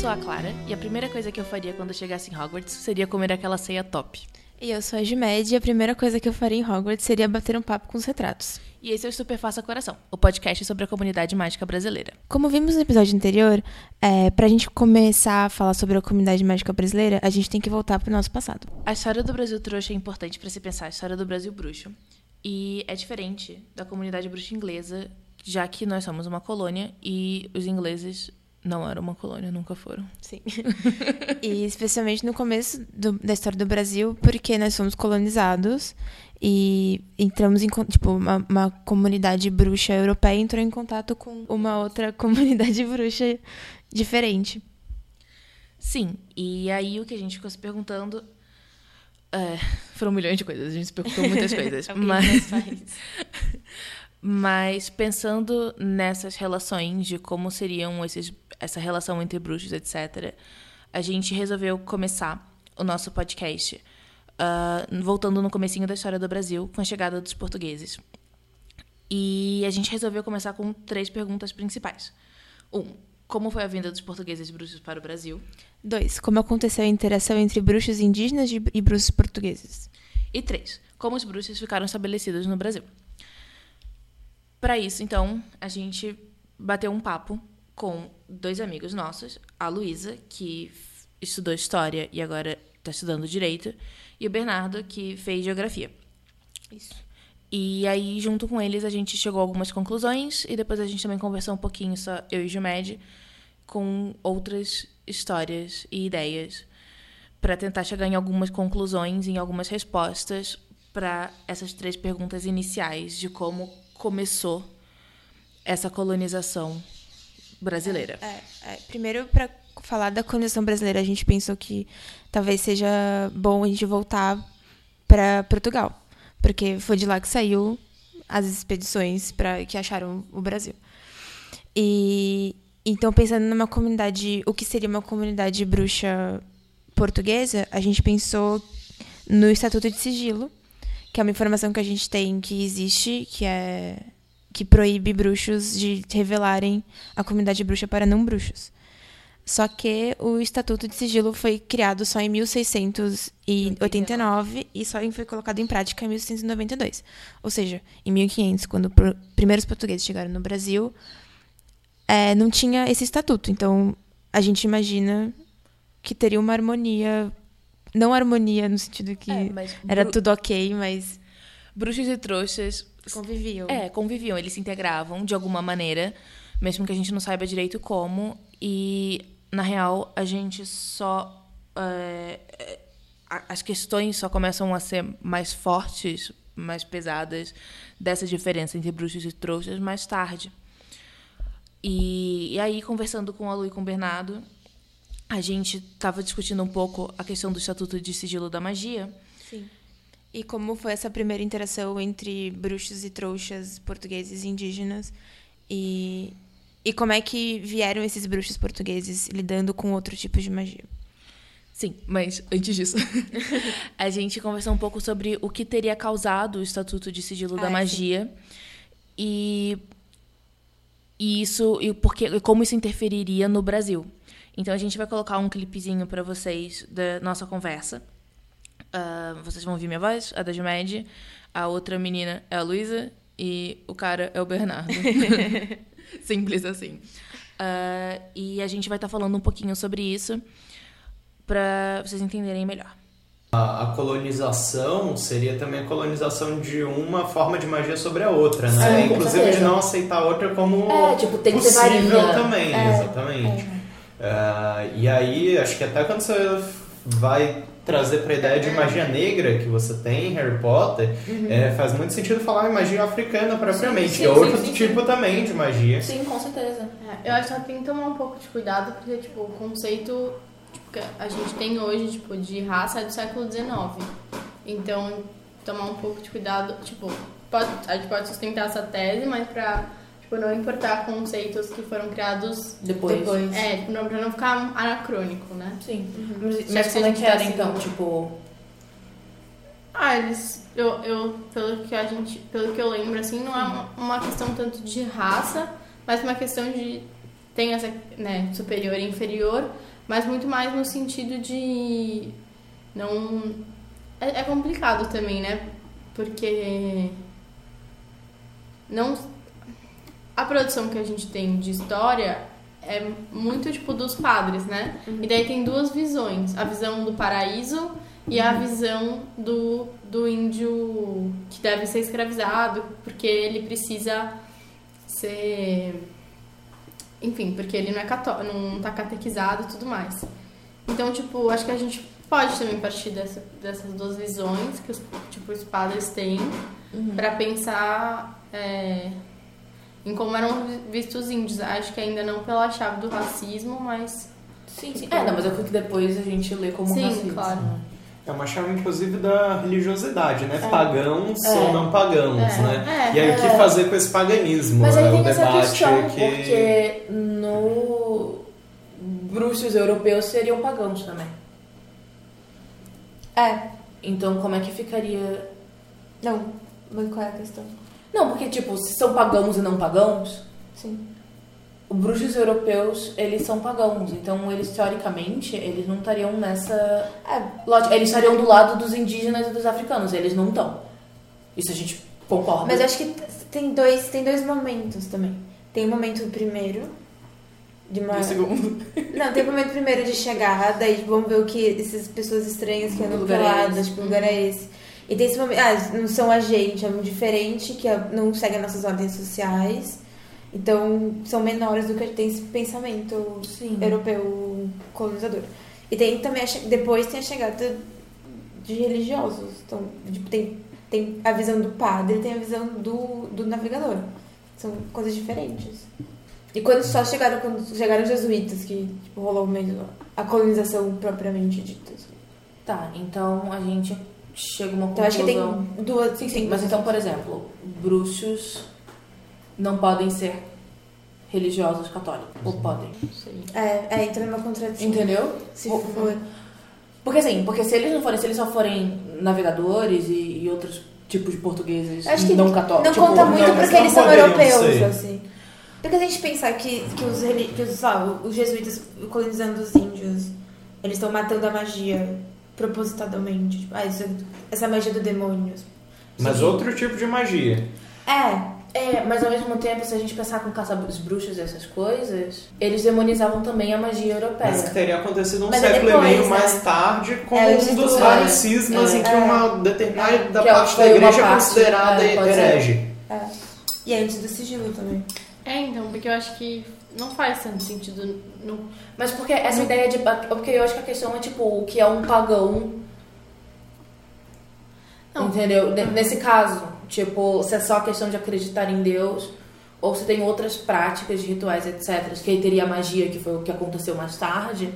sou a Clara e a primeira coisa que eu faria quando eu chegasse em Hogwarts seria comer aquela ceia top. E eu sou a Gimed e a primeira coisa que eu faria em Hogwarts seria bater um papo com os retratos. E esse é o Super Faça Coração, o podcast sobre a comunidade mágica brasileira. Como vimos no episódio anterior, é, pra gente começar a falar sobre a comunidade mágica brasileira, a gente tem que voltar pro nosso passado. A história do Brasil trouxa é importante para se pensar a história do Brasil bruxo. E é diferente da comunidade bruxa inglesa, já que nós somos uma colônia e os ingleses não eram uma colônia, nunca foram. Sim. e especialmente no começo do- da história do Brasil, porque nós fomos colonizados e entramos em tipo uma, uma comunidade bruxa europeia entrou em contato com uma outra comunidade bruxa diferente. Sim, e aí o que a gente ficou se perguntando. é, foram milhões de coisas, a gente se perguntou muitas coisas. Mas, mas pensando nessas relações, de como seriam esses, essa relação entre bruxos, etc., a gente resolveu começar o nosso podcast ah, voltando no comecinho da história do Brasil, com a chegada dos portugueses. E a gente resolveu começar com três perguntas principais. Um, como foi a vinda dos portugueses bruxos para o Brasil? Dois, como aconteceu a interação entre bruxos indígenas e e bruxos portugueses? E três, como os bruxos ficaram estabelecidos no Brasil. Para isso, então, a gente bateu um papo com dois amigos nossos, a Luísa, que estudou História e agora está estudando Direito, e o Bernardo, que fez Geografia. Isso. E aí, junto com eles, a gente chegou a algumas conclusões e depois a gente também conversou um pouquinho, só eu e Jumed, com outras histórias e ideias para tentar chegar em algumas conclusões, em algumas respostas para essas três perguntas iniciais de como começou essa colonização brasileira. É, é, primeiro, para falar da colonização brasileira, a gente pensou que talvez seja bom a gente voltar para Portugal, porque foi de lá que saiu as expedições para que acharam o Brasil. E então pensando numa comunidade, o que seria uma comunidade bruxa portuguesa, a gente pensou no Estatuto de Sigilo, que é uma informação que a gente tem que existe, que é que proíbe bruxos de revelarem a comunidade bruxa para não bruxos. Só que o Estatuto de Sigilo foi criado só em 1689 e só foi colocado em prática em 1692. Ou seja, em 1500, quando os primeiros portugueses chegaram no Brasil, é, não tinha esse estatuto. Então, a gente imagina que teria uma harmonia. Não harmonia no sentido que É, era tudo ok, mas Bruxos e trouxas conviviam. É, conviviam, eles se integravam de alguma maneira, mesmo que a gente não saiba direito como. E, na real, a gente só. é, é, as questões só começam a ser mais fortes, mais pesadas, dessa diferença entre bruxos e trouxas mais tarde. E, e aí, conversando com a Lu e com o Bernardo, a gente estava discutindo um pouco a questão do Estatuto de Sigilo da Magia. Sim. E como foi essa primeira interação entre bruxos e trouxas portugueses e indígenas? E, e como é que vieram esses bruxos portugueses lidando com outro tipo de magia? Sim, mas antes disso, a gente conversou um pouco sobre o que teria causado o Estatuto de Sigilo Ah, da sim. Magia e, e isso e porque e como isso interferiria no Brasil. Então a gente vai colocar um clipezinho para vocês da nossa conversa. Ah, vocês vão ouvir minha voz, a da Jumed, a outra menina é a Luísa e o cara é o Bernardo. Simples assim. Ah, e a gente vai estar falando um pouquinho sobre isso para vocês entenderem melhor. A, a colonização seria também a colonização de uma forma de magia sobre a outra, né? Sim, Inclusive de não aceitar a outra como É, tipo, tem que possível varinha. também, É, exatamente. Ah, e aí, acho que até quando você vai trazer para a ideia de magia negra que você tem em Harry Potter, é, faz muito sentido falar em magia africana propriamente, Sim, que é sim, outro sim, sim, tipo também de magia. Sim, com certeza. É, eu acho que só tem que tomar um pouco de cuidado, porque, tipo, o conceito tipo, que a gente tem hoje, tipo, de raça é do século XIX. Então, tomar um pouco de cuidado, tipo, pode, a gente pode sustentar essa tese, mas pra, tipo, não importar conceitos que foram criados Depois. Depois. É, tipo, não, pra não ficar anacrônico, né? Sim. Mas Mas, mas como é que era então? Tipo. Ah, eles. Eu, eu, pelo que a gente. Pelo que eu lembro, assim, não é uma, uma questão tanto de raça, mas uma questão de. Tem essa, né, superior e inferior, mas muito mais no sentido de não. É, é complicado também, né? Porque não a produção que a gente tem de história é muito tipo dos padres, né? E daí tem duas visões, a visão do paraíso e a visão do, do índio que deve ser escravizado, porque ele precisa ser enfim, porque ele não é cató não tá catequizado e tudo mais. Então, tipo, acho que a gente pode também partir dessa, dessas duas visões que os, tipo, os padres têm pra pensar é, em como eram vistos os índios. Acho que ainda não pela chave do racismo, mas Sim, sim. É, não, mas é o que depois a gente lê como Sim, racismo. claro. É uma chave, inclusive, da religiosidade, né? É. Pagãos É. ou não pagãos, É. né? É. E aí, o que É. fazer com esse paganismo? Mas aí é tem o essa debate questão, que... porque no bruxos europeus seriam pagãos também. É, Então como é que ficaria. não, mas qual é a questão? Não, porque tipo, se são pagãos e não pagãos, Sim. os bruxos europeus, eles são pagãos. Então eles, teoricamente, eles não estariam nessa. É, Lógico, eles estariam do lado dos indígenas e dos africanos, eles não estão. Isso a gente concorda. mas acho que tem dois, tem dois momentos também. Tem o momento primeiro de uma E o segundo. Não, tem o momento primeiro de chegar, daí tipo, vamos ver o que essas pessoas estranhas que andam peladas, tipo, que lugar é esse. E tem esse momento, ah, não são a gente, é um diferente, que não segue as nossas ordens sociais. Então, são menores do que tem esse pensamento Sim. europeu colonizador. E tem também, a depois tem a chegada de religiosos. Então, tipo, tem, tem a visão do padre tem a visão do, do navegador. São coisas diferentes. E quando só chegaram, quando chegaram os jesuítas, que tipo, rolou mesmo a colonização propriamente dita. assim. Tá, então a gente chega a uma Então, acho que tem conclusão. duas. Sim, sim, mas então, por exemplo, bruxos não podem ser religiosos católicos. Ou podem. sei. É, é, entra numa contradição. Entendeu? Se Ou- for. Porque assim, porque se eles não forem, se eles só forem navegadores e, e outros tipos de portugueses Acho que não católicos. Não tipo, conta muito não, porque eles são europeus, ser. assim. Porque a gente pensar que, que, os, que os, lá, os jesuítas colonizando os índios, eles estão matando a magia propositadamente. Tipo, ah, isso, essa magia do demônio. Mas Sim. outro tipo de magia. É, É, mas ao mesmo tempo, se a gente pensar com caça os bruxos e essas coisas, eles demonizavam também a magia europeia. Mas que teria acontecido um Mas é século depois, e meio né? mais tarde, como É, um dos do- vários é, cismas é, em que é. uma determinada parte da igreja é parte, considerada é, ser. herege. é. E é antes do sigilo também. É, então, porque eu acho que não faz tanto sentido. No... Mas porque essa ideia de. Porque eu acho que a questão é tipo, o que é um pagão. Não. Entendeu? Ne- Nesse caso, tipo, se é só questão de acreditar em Deus, ou se tem outras práticas rituais, etc., que aí teria a magia, que foi o que aconteceu mais tarde,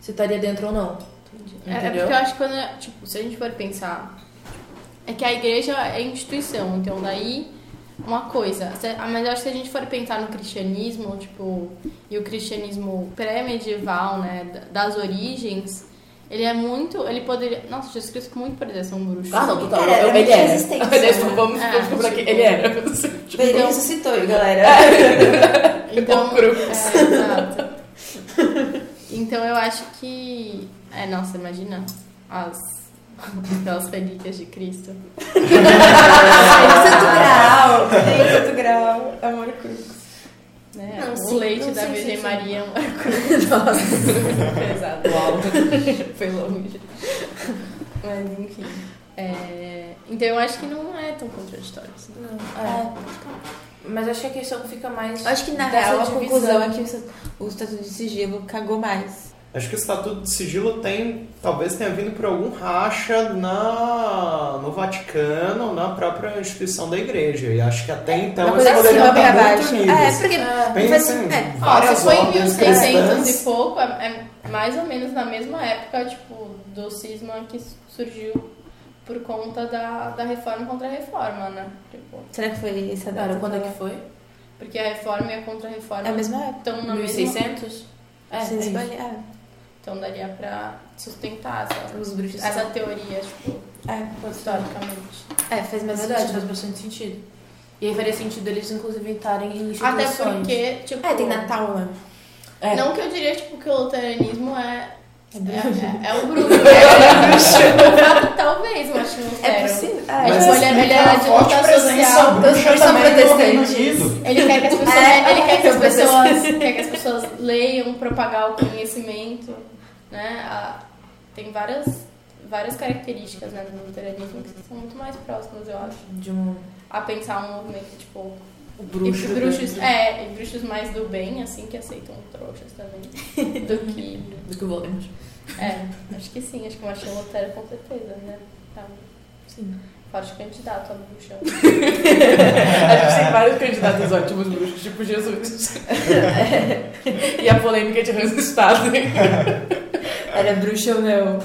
se estaria dentro ou não. É, é porque eu acho que quando, tipo, se a gente for pensar, é que a igreja é instituição, então daí uma coisa. Ah, Mas eu acho que se a gente for pensar no cristianismo, tipo, e o cristianismo pré-medieval, né, da- das origens, ele é muito, ele poderia, nossa, Jesus Cristo muito poderia ser um bruxo. Ah, não, total. Era- eu- era ele era. resistência, Aliás, né? vamos É, tipo- ele era. Ele Então- ressuscitou, galera. Então, Tom Cruise. é, exato. Então eu acho que, é, nossa, imagina as aquelas relíquias de Cristo. Santo grau. Tem Santo grau. Amor cruz. Né? Não, o sim, leite não, da Virgem. Maria é uma cruz. Nossa, pesado. Uau. Foi longe. Mas enfim. É, Então eu acho que não é tão contraditório. assim. É. Mas acho que a questão fica mais. Acho que na real a divisão. conclusão é que o Estatuto de Sigilo cagou mais. Acho que o Estatuto de Sigilo tem, talvez tenha vindo por algum racha na, no Vaticano, na própria instituição da igreja. E acho que até então Uma eles poderiam pra estar muito É, unidos. porque. Pensa faz- em é, Ó, várias se foi em ordens 1600 cristãs. e pouco, é, é mais ou menos na mesma época, tipo, do cisma que surgiu por conta da, da reforma contra a reforma, né? Tipo, Será que foi essa data? Cara, quando é que foi? porque a reforma e a contra-reforma É a mesma época. estão na mesma... 1600? É, é isso. é. Então daria pra sustentar essa, Os bruxos essa teoria, tipo, É, historicamente. é, faz É mais verdade, faz sentido. bastante sentido. E aí faria sentido eles, inclusive, estarem em Até instituições. porque, tipo... É, tem Natal, né? É. Não que eu diria, tipo, que o luteranismo é. É, é, é o bruxo. É, Talvez, eu acho que É possível. É, tipo, ele, é- ele é de luta social. bruxa são também no Reino protestantes. Unido. Ele quer que as pessoas, É, ele quer que as pessoas, quer que as pessoas leiam, propagar o conhecimento, né? A- tem várias, várias características né, do luteranismo que são muito mais próximas, eu acho, De um a pensar um movimento tipo o bruxo. e bruxos, do, é, e bruxos mais do bem, assim, que aceitam trouxas também, do que do que o Voldemort. é, acho que sim, acho que o Martin Lutero com certeza, né? Tá Sim. Forte candidato a bruxa. A gente tem vários candidatos ótimos bruxos, tipo Jesus. e a polêmica de Hans Estado. Era bruxa ou não?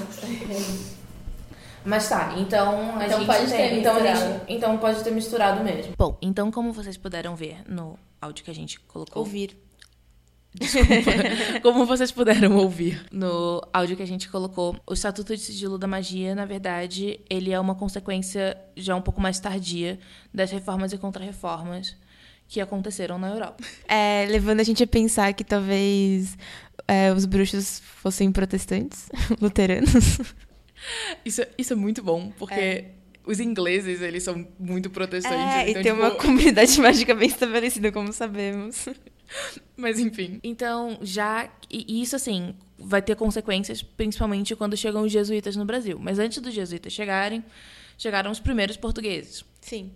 Mas tá, então a Então gente pode tem, ter então, gente- então pode ter misturado mesmo. Bom, então como vocês puderam ver no áudio que a gente colocou. Ouvir. Como vocês puderam ouvir no áudio que a gente colocou, o Estatuto de Sigilo da Magia, na verdade, ele é uma consequência já um pouco mais tardia das reformas e contra-reformas que aconteceram na Europa. É, levando a gente a pensar que talvez é, os bruxos fossem protestantes, luteranos. Isso, isso é muito bom, porque os ingleses, eles são muito protestantes. É, então, e tem tipo, uma comunidade mágica bem estabelecida, como sabemos. Mas enfim. Então, já. E isso, assim, vai ter consequências, principalmente quando chegam os jesuítas no Brasil. Mas antes dos jesuítas chegarem, chegaram os primeiros portugueses. Sim.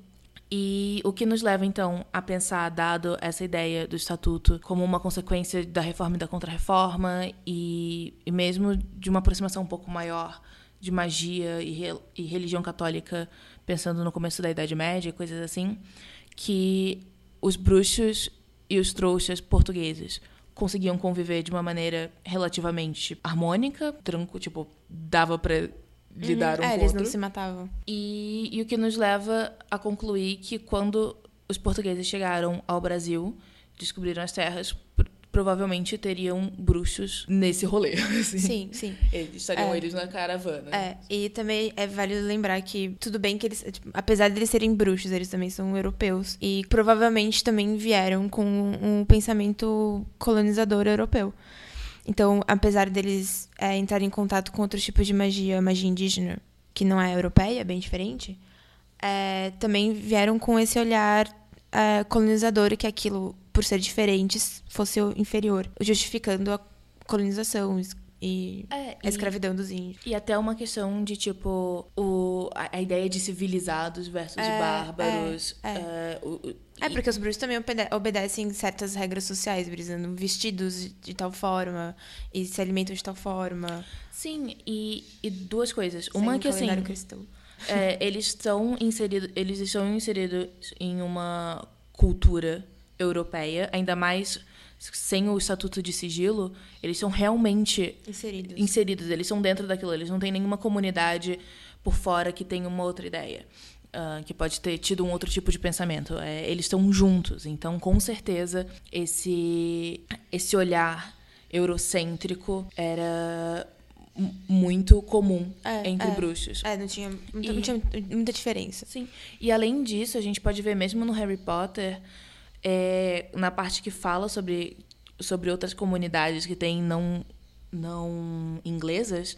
E o que nos leva, então, a pensar, dado essa ideia do estatuto, como uma consequência da reforma e da contra-reforma, e, e mesmo de uma aproximação um pouco maior de magia e, re- e religião católica, pensando no começo da Idade Média e coisas assim, que os bruxos e os trouxas portugueses conseguiam conviver de uma maneira relativamente harmônica, tranquilo, tipo, dava pra lidar um é, com eles outro. não se matavam. E, e o que nos leva a concluir que quando os portugueses chegaram ao Brasil, descobriram as terras, provavelmente teriam bruxos nesse rolê. assim. Sim, sim. Eles estariam É. eles na caravana. É, e também é válido lembrar que tudo bem que eles, tipo, apesar de eles serem bruxos, eles também são europeus e provavelmente também vieram com um pensamento colonizador europeu. Então, apesar deles é, entrarem em contato com outros tipos de magia, magia indígena, que não é europeia, é bem diferente, é, também vieram com esse olhar é, colonizador que aquilo, por ser diferentes, fosse o inferior, justificando a colonização e É, a e- escravidão dos índios. E até uma questão de, tipo, o, a, a ideia de civilizados versus É, bárbaros. é, é. é, o- o- É, e- porque os bruxos também obede- obedecem certas regras sociais, brisando vestidos de, de tal forma e se alimentam de tal forma. Sim, e, e duas coisas. sem Uma o que, assim, cristão. É, eles estão inseridos, eles estão inseridos em uma cultura europeia, ainda mais sem o estatuto de sigilo, eles são realmente Inseridos. inseridos, eles são dentro daquilo, eles não têm nenhuma comunidade por fora que tenha uma outra ideia. ah, que pode ter tido um outro tipo de pensamento. É, eles estão juntos, então com certeza esse esse olhar eurocêntrico era mu- muito comum É, entre é. bruxos. É, não tinha, muita, E- não tinha muita diferença. Sim. E além disso, a gente pode ver mesmo no Harry Potter, é, na parte que fala sobre, sobre outras comunidades que têm não, não inglesas,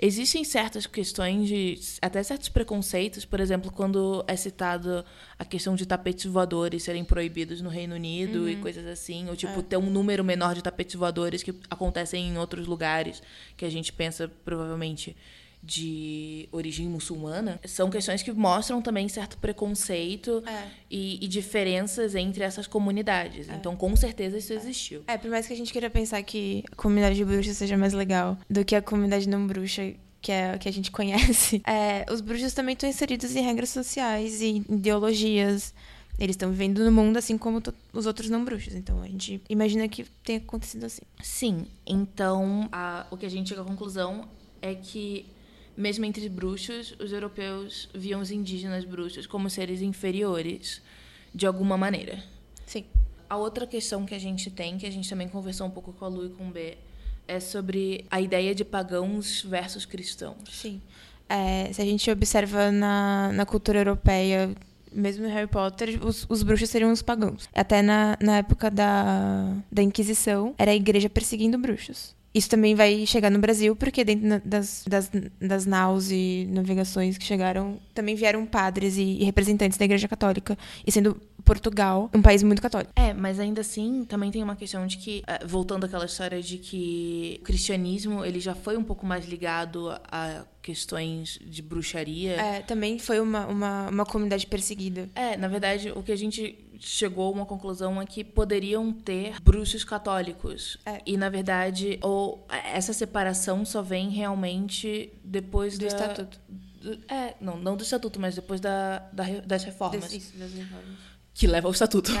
existem certas questões de. até certos preconceitos, por exemplo, quando é citado a questão de tapetes voadores serem proibidos no Reino Unido e coisas assim, ou tipo, ter um número menor de tapetes voadores que acontecem em outros lugares, que a gente pensa provavelmente de origem muçulmana, são questões que mostram também certo preconceito É. e, e diferenças entre essas comunidades. Então, com certeza, isso existiu. É, por mais que a gente queira pensar que a comunidade de bruxa seja mais legal do que a comunidade não bruxa que é a que a gente conhece, é, os bruxos também estão inseridos em regras sociais e ideologias. Eles estão vivendo no mundo assim como os outros não bruxos. Então a gente imagina que tenha acontecido assim. Sim, então a- o que a gente chega à conclusão é que, mesmo entre bruxos, os europeus viam os indígenas bruxos como seres inferiores, de alguma maneira. Sim. A outra questão que a gente tem, que a gente também conversou um pouco com a Lu e com o B, é sobre a ideia de pagãos versus cristãos. Sim. É, se a gente observa na, na cultura europeia mesmo em Harry Potter, os, os bruxos seriam os pagãos. Até na, na época da, da Inquisição, era a igreja perseguindo bruxos. Isso também vai chegar no Brasil, porque dentro das, das, das naus e navegações que chegaram, também vieram padres e, e representantes da Igreja Católica. E sendo Portugal um país muito católico. É, mas ainda assim, também tem uma questão de que, eh, voltando àquela história de que o cristianismo, ele já foi um pouco mais ligado a questões de bruxaria. É, também foi uma, uma, uma comunidade perseguida. É, na verdade, o que a gente chegou a uma conclusão é que poderiam ter bruxos católicos. É. E, na verdade, ou essa separação só vem realmente depois Do da- estatuto. é, não, não do estatuto, mas depois da, da das reformas. Das- isso, das reformas. Que leva ao estatuto.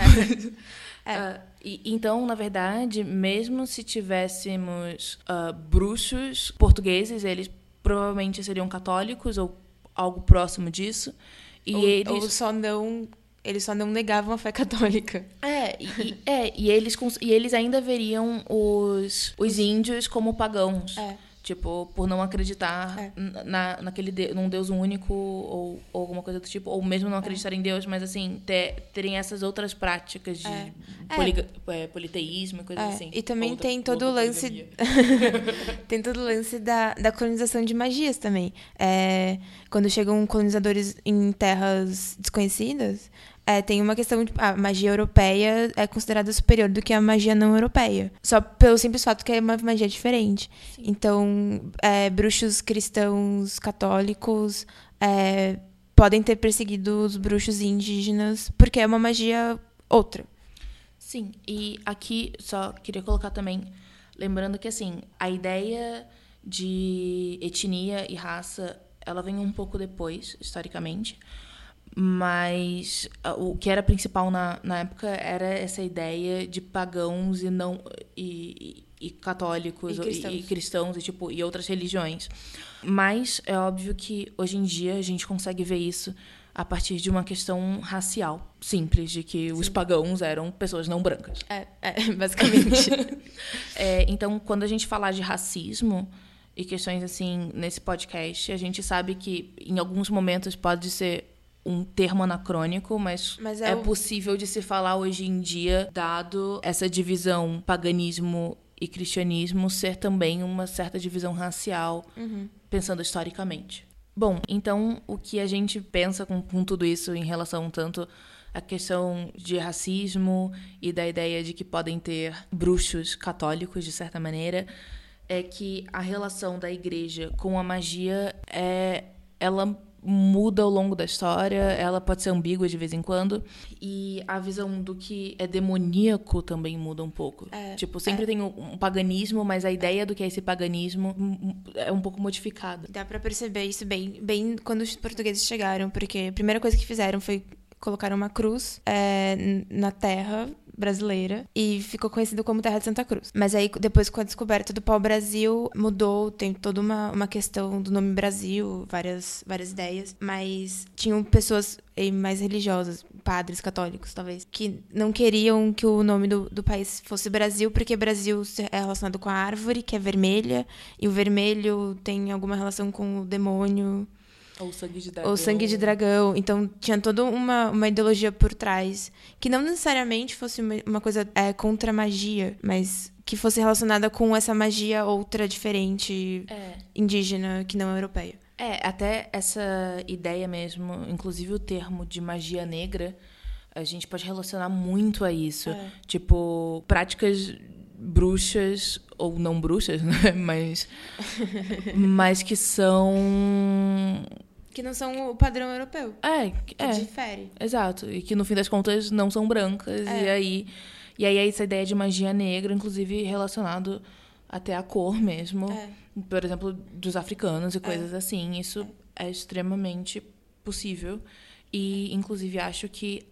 É. Ah, e, então, na verdade, mesmo se tivéssemos ah, bruxos portugueses, eles provavelmente seriam católicos ou algo próximo disso. E ou, eles. ou só não. Eles só não negavam a fé católica. É, e, é, e eles, e eles ainda veriam os, os índios como pagãos. É. Tipo, por não acreditar É. na, naquele de, num Deus único ou, ou alguma coisa do tipo. Ou mesmo não acreditar em Deus, mas assim, ter, terem essas outras práticas de É. poliga- é, politeísmo e coisas É, assim. e também Outra- tem todo o lance-. Tem todo o lance da, da colonização de magias também. É, quando chegam colonizadores em terras desconhecidas, é, tem uma questão de a magia europeia é considerada superior do que a magia não europeia. Só pelo simples fato que é uma magia diferente. Então, é, bruxos cristãos católicos é, podem ter perseguido os bruxos indígenas porque é uma magia outra. Sim, e aqui só queria colocar também, lembrando que assim, a ideia de etnia e raça, ela vem um pouco depois, historicamente, mas o que era principal na, na época era essa ideia de pagãos e não e, e- e católicos E cristãos. e cristãos e tipo e outras religiões. Mas é óbvio que hoje em dia a gente consegue ver isso a partir de uma questão racial simples de que os pagãos eram pessoas não brancas. É, é basicamente. É, então, quando a gente falar de racismo e questões assim nesse podcast, a gente sabe que em alguns momentos pode ser um termo anacrônico, mas, Mas é, é o- possível de se falar hoje em dia, dado essa divisão paganismo e cristianismo ser também uma certa divisão racial, pensando historicamente. Bom, então o que a gente pensa com, com tudo isso em relação tanto à questão de racismo e da ideia de que podem ter bruxos católicos, de certa maneira, é que a relação da igreja com a magia é ela muda ao longo da história, ela pode ser ambígua de vez em quando, e a visão do que é demoníaco também muda um pouco. É, tipo, sempre tem um, um paganismo, mas a ideia do que é esse paganismo é um pouco modificada. Dá pra perceber isso bem, bem quando os portugueses chegaram, porque a primeira coisa que fizeram foi colocar uma cruz é, na terra brasileira e ficou conhecido como Terra de Santa Cruz. Mas aí, depois com a descoberta do pau-brasil, mudou, tem toda uma, uma questão do nome Brasil, várias, várias ideias, mas tinham pessoas eh, mais religiosas, padres católicos, talvez, que não queriam que o nome do, do país fosse Brasil, porque Brasil é relacionado com a árvore, que é vermelha, e o vermelho tem alguma relação com o demônio, Ou sangue de dragão. ou sangue de dragão. Então tinha toda uma, uma ideologia por trás, que não necessariamente fosse uma, uma coisa é, contra a magia, mas que fosse relacionada com essa magia outra, diferente, É. indígena, que não europeia. É, até essa ideia mesmo, inclusive o termo de magia negra, a gente pode relacionar muito a isso. É. Tipo, práticas bruxas ou não bruxas, né? Mas mas que são Que não são o padrão europeu. é, Que é, difere. exato, e que no fim das contas não são brancas É. e aí e aí essa ideia de magia negra, inclusive relacionado até à cor mesmo. É. por exemplo, dos africanos e coisas assim. Isso é. extremamente possível. E, inclusive, acho que,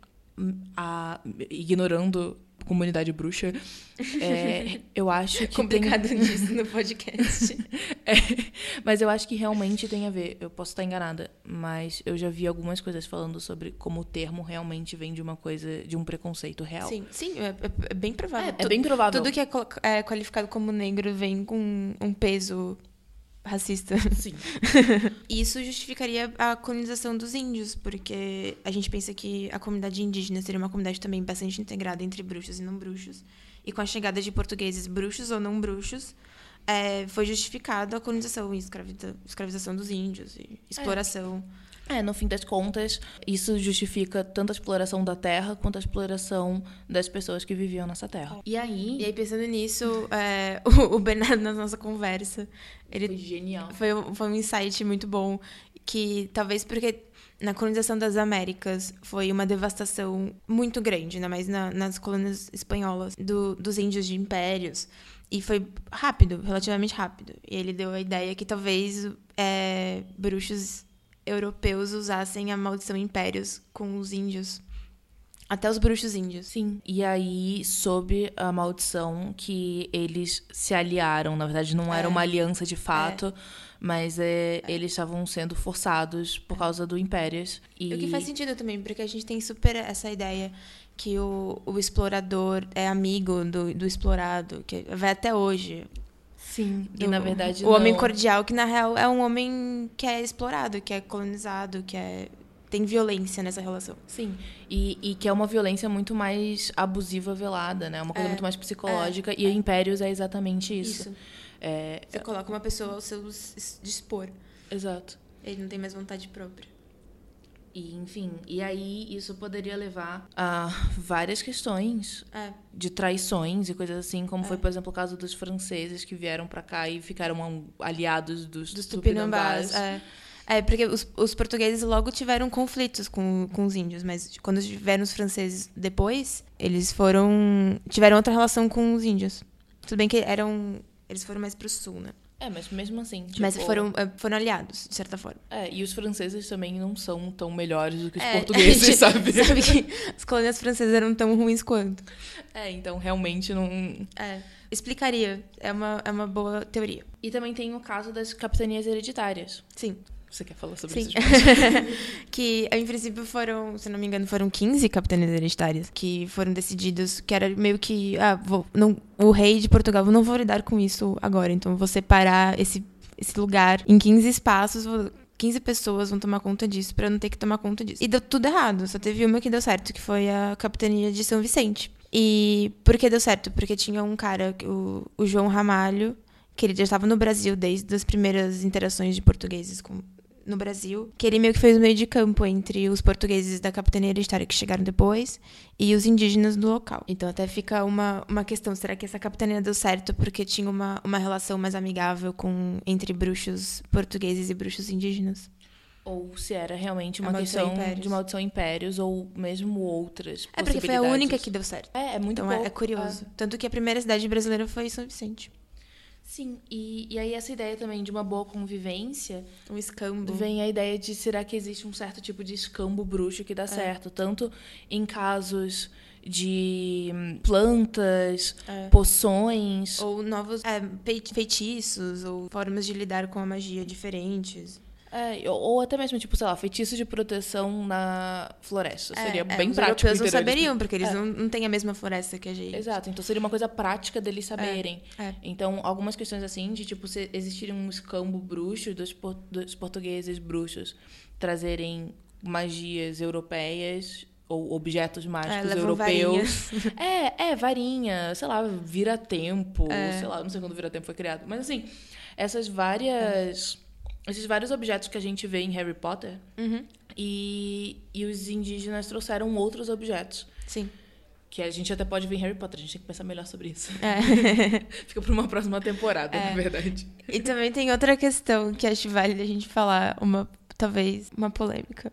a, ignorando comunidade bruxa, é, eu acho que. Complicado tem, disso no podcast. É, mas eu acho que realmente tem a ver. Eu posso estar enganada, mas eu já vi algumas coisas falando sobre como o termo realmente vem de uma coisa, de um preconceito real. sim, sim, é, é- é bem provável. É, é bem provável. Tudo que é, é qualificado como negro vem com um peso racista. Sim. Isso justificaria a colonização dos índios, porque a gente pensa que a comunidade indígena seria uma comunidade também bastante integrada entre bruxos e não bruxos. E com a chegada de portugueses, bruxos ou não bruxos, é, foi justificada a colonização e escravização dos índios e exploração. É, no fim das contas, isso justifica tanto a exploração da terra quanto a exploração das pessoas que viviam nessa terra. E aí. E aí, pensando nisso, é, o, o Bernardo, na nossa conversa, ele Foi genial. foi, um- foi um insight muito bom que talvez porque na colonização das Américas foi uma devastação muito grande, ainda mais na- nas colônias espanholas do- dos índios de impérios. E foi rápido, relativamente rápido. E ele deu a ideia que talvez é, bruxos europeus usassem a maldição impérios com os índios. Até os bruxos índios. Sim. E aí, sob a maldição que eles se aliaram, na verdade, não era É. uma aliança de fato, mas é, eles estavam sendo forçados por causa do Impérios. E O que faz sentido também, porque a gente tem super essa ideia que o, o explorador é amigo do, do explorado, que vai até hoje. Sim. E Do- na verdade. O homem não. cordial, que na real é um homem que é explorado, que é colonizado, que é. Tem violência nessa relação. Sim, e, e que é uma violência muito mais abusiva velada, né? Uma coisa É, muito mais psicológica. e Impérios é exatamente isso. É, Você coloca uma pessoa ao seu dispor. exato. Ele não tem mais vontade própria. E, enfim, e aí isso poderia levar a várias questões É. de traições e coisas assim, como foi, por exemplo, o caso dos franceses que vieram pra cá e ficaram aliados dos, Dos tupinambás. É. É, porque os, os portugueses logo tiveram conflitos com, com os índios, mas quando vieram os franceses depois, eles foram. tiveram outra relação com os índios. Tudo bem que eram. Eles foram mais pro sul, né? É, mas mesmo assim. mas tipo, foram, é, foram aliados, de certa forma. É, e os franceses também não são tão melhores do que os É, portugueses, gente sabe? Sabe que as colônias francesas eram tão ruins quanto. É, então realmente não. É. Explicaria. É uma, é uma boa teoria. E também tem o caso das capitanias hereditárias. Sim. Você quer falar sobre Sim. isso? Que, em princípio, foram, se não me engano, foram 15 capitanias hereditárias que foram decididos, que era meio que, ah, vou, não, o rei de Portugal, não vou lidar com isso agora, então vou separar esse, esse lugar em 15 espaços, vou- 15 pessoas vão tomar conta disso pra eu não ter que tomar conta disso. E deu tudo errado, só teve uma que deu certo, que foi a capitania de São Vicente. E por que deu certo? Porque tinha um cara, o, o João Ramalho, que ele já estava no Brasil desde as primeiras interações de portugueses com, no Brasil, que ele meio que fez o meio de campo entre os portugueses da capitania hereditária que chegaram depois e os indígenas do local. Então até fica uma, uma questão, será que essa capitania deu certo porque tinha uma, uma relação mais amigável com entre bruxos portugueses e bruxos indígenas? Ou se era realmente uma maldição questão impérios. de maldição impérios ou mesmo outras É porque foi a única que deu certo. É, é muito Então é, é curioso. Tanto que a primeira cidade brasileira foi São Vicente. Sim, e, e aí essa ideia também de uma boa convivência Um escambo. vem a ideia de será que existe um certo tipo de escambo bruxo que dá certo, tanto em casos de hum, plantas, É. poções. Ou novos é, fei- feitiços, ou formas de lidar com a magia diferentes. É, ou, até mesmo, tipo, sei lá, feitiço de proteção na floresta. Seria É, bem os prático. europeus não saberiam, porque eles É. não, não têm a mesma floresta que a gente. Exato, então seria uma coisa prática deles saberem. é. Então, algumas questões assim, de tipo, se existir um escambo bruxo dos, dos portugueses bruxos trazerem magias europeias ou objetos É, mágicos levam europeus. É, é, varinha, sei lá, vira-tempo, É. sei lá, não sei quando vira-tempo foi criado. Mas assim, essas várias. Esses vários objetos que a gente vê em Harry Potter. Uhum. E, e os indígenas trouxeram outros objetos. Sim. Que a gente até pode ver em Harry Potter, a gente tem que pensar melhor sobre isso. É. Fica pra uma próxima temporada, É. na verdade. e também tem outra questão que acho válida a gente falar, uma, talvez, uma polêmica.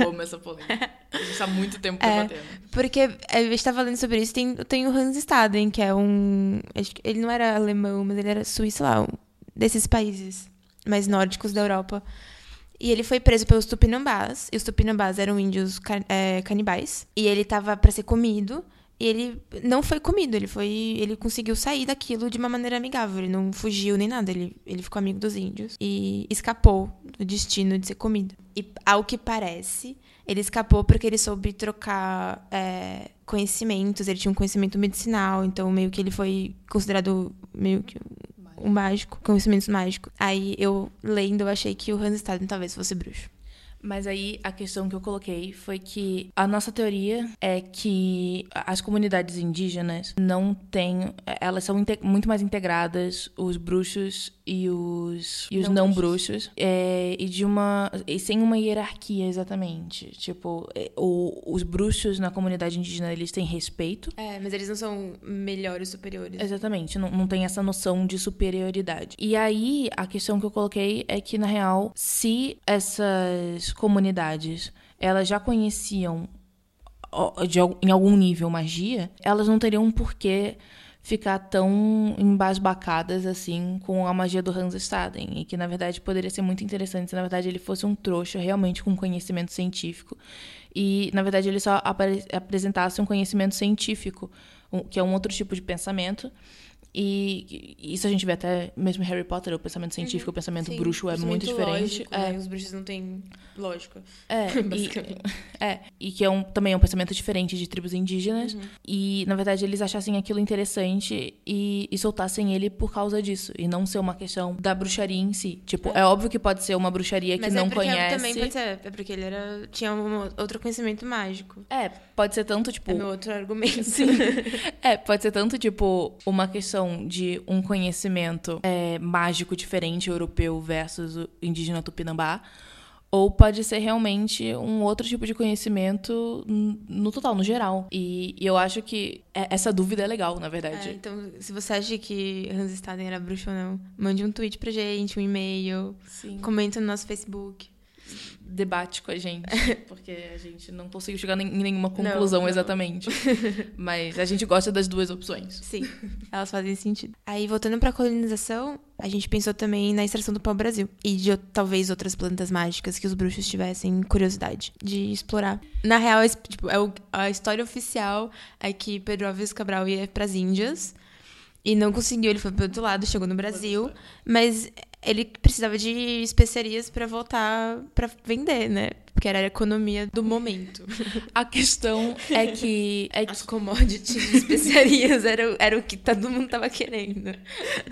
Eu amo essa polêmica. A gente tá há muito tempo É. debatendo. Porque a gente tá falando sobre isso, tem, tem o Hans Staden, que é um. Acho que ele não era alemão, mas ele era suíço lá, um desses países mais nórdicos da Europa. E ele foi preso pelos tupinambás. E os tupinambás eram índios ca- é, canibais. E ele tava pra ser comido. E ele não foi comido. Ele foi. Ele conseguiu sair daquilo de uma maneira amigável. Ele não fugiu nem nada. Ele, ele ficou amigo dos índios. E escapou do destino de ser comido. E ao que parece, ele escapou porque ele soube trocar é, conhecimentos. Ele tinha um conhecimento medicinal. Então, meio que ele foi considerado meio que um o mágico, conhecimentos mágicos. Aí eu lendo, eu achei que o Hans Staden talvez fosse bruxo. Mas aí a questão que eu coloquei foi que a nossa teoria é que as comunidades indígenas não têm. Elas são muito mais integradas, os bruxos e os, e os Não não, bruxos. bruxos, é, e de uma. e sem uma hierarquia exatamente. Tipo, é, o- os bruxos na comunidade indígena eles têm respeito. É, mas eles não são melhores, superiores. Exatamente, não, não tem essa noção de superioridade. E aí, a questão que eu coloquei é que, na real, se essas comunidades elas já conheciam de em algum nível magia, elas não teriam um porquê ficar tão embasbacadas assim com a magia do Hans Staden. E que, na verdade, poderia ser muito interessante se, na verdade, ele fosse um trouxa realmente com conhecimento científico. E, na verdade, ele só apresentasse um conhecimento científico, um- que é um outro tipo de pensamento. E isso a gente vê até mesmo Harry Potter, o pensamento científico, o pensamento Sim, bruxo é muito diferente. lógico, é, né? Os bruxos não têm lógica. é, e, é, e que é um, também é um pensamento diferente de tribos indígenas. Uhum. E, na verdade, eles achassem aquilo interessante e, e soltassem ele por causa disso. E não ser uma questão da bruxaria em si. Tipo, é, óbvio que pode ser uma bruxaria que Mas não é porque conhece. também pode ser, é porque ele era, tinha um outro conhecimento mágico. É, pode ser tanto, tipo. É meu outro argumento. Sim. É, pode ser tanto, tipo, uma questão de um conhecimento é, mágico diferente, europeu versus o indígena tupinambá. Ou pode ser realmente um outro tipo de conhecimento no total, no geral. E, e eu acho que é- essa dúvida é legal, na É, verdade. então, se você acha que Hans Staden era bruxo ou não, mande um tweet pra gente, um e-mail, comenta no nosso Facebook. Debate com a gente. Porque a gente não conseguiu chegar em nenhuma conclusão não. exatamente. Mas a gente gosta das duas opções. Sim, elas fazem sentido. Aí, voltando pra colonização, a gente pensou também na extração do pau-brasil. E de talvez outras plantas mágicas que os bruxos tivessem curiosidade de explorar. Na real, tipo, é o- a história oficial é que Pedro Álvares Cabral ia pras Índias. E não conseguiu, ele foi pro outro lado, chegou no Brasil. Mas ele precisava de especiarias pra voltar pra vender, né? Porque era a economia do momento. A questão é que. É que As commodities de especiarias era, o- era o que todo mundo tava querendo.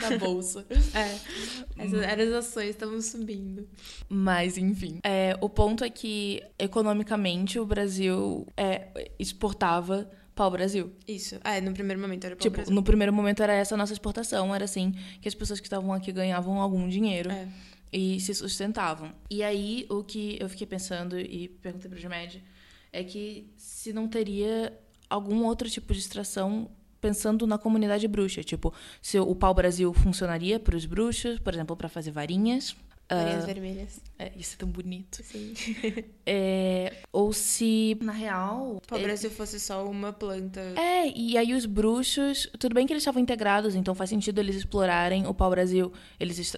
na bolsa. É. As, as ações estavam subindo. Mas, enfim. É, o ponto é que, economicamente, o Brasil é, exportava pau-brasil. Isso. Ah, no primeiro momento era Tipo, Brasil. no primeiro momento era essa a nossa exportação. Era assim, que as pessoas que estavam aqui ganhavam algum dinheiro. É. E se sustentavam. E aí, o que eu fiquei pensando e perguntei pro Gemed é que se não teria algum outro tipo de extração pensando na comunidade bruxa. Tipo, se o pau-brasil funcionaria para os bruxos, por exemplo, para fazer varinhas. Varinhas Ah, vermelhas. é, isso é tão bonito. Sim. É, ou se, na real. O Brasil fosse só uma planta. É, e aí os bruxos. Tudo bem que eles estavam integrados, então faz sentido eles explorarem o pau-brasil. Eles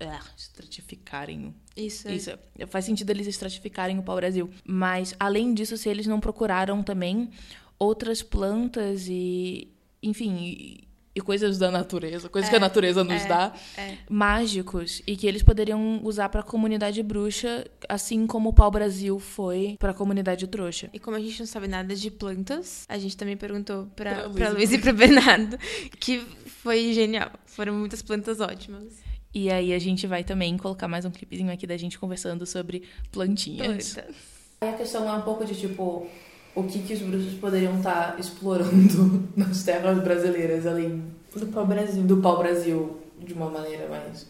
é, estratificarem. Isso. Isso, faz sentido eles estratificarem o pau-brasil. Mas, além disso, se eles não procuraram também outras plantas e. Enfim. E, coisas da natureza, coisas que a natureza nos é, dá, é. mágicos, e que eles poderiam usar pra comunidade bruxa, assim como o pau-brasil foi pra comunidade trouxa. E como a gente não sabe nada de plantas, a gente também perguntou e Luiz e pro Bernardo, que foi genial. Foram muitas plantas ótimas. E aí a gente vai também colocar mais um clipezinho aqui da gente conversando sobre plantinhas. Plantas. Aí a questão é um pouco de tipo, o que, que os bruxos poderiam estar explorando nas terras brasileiras, além Do pau-brasil. do pau-brasil de uma maneira mais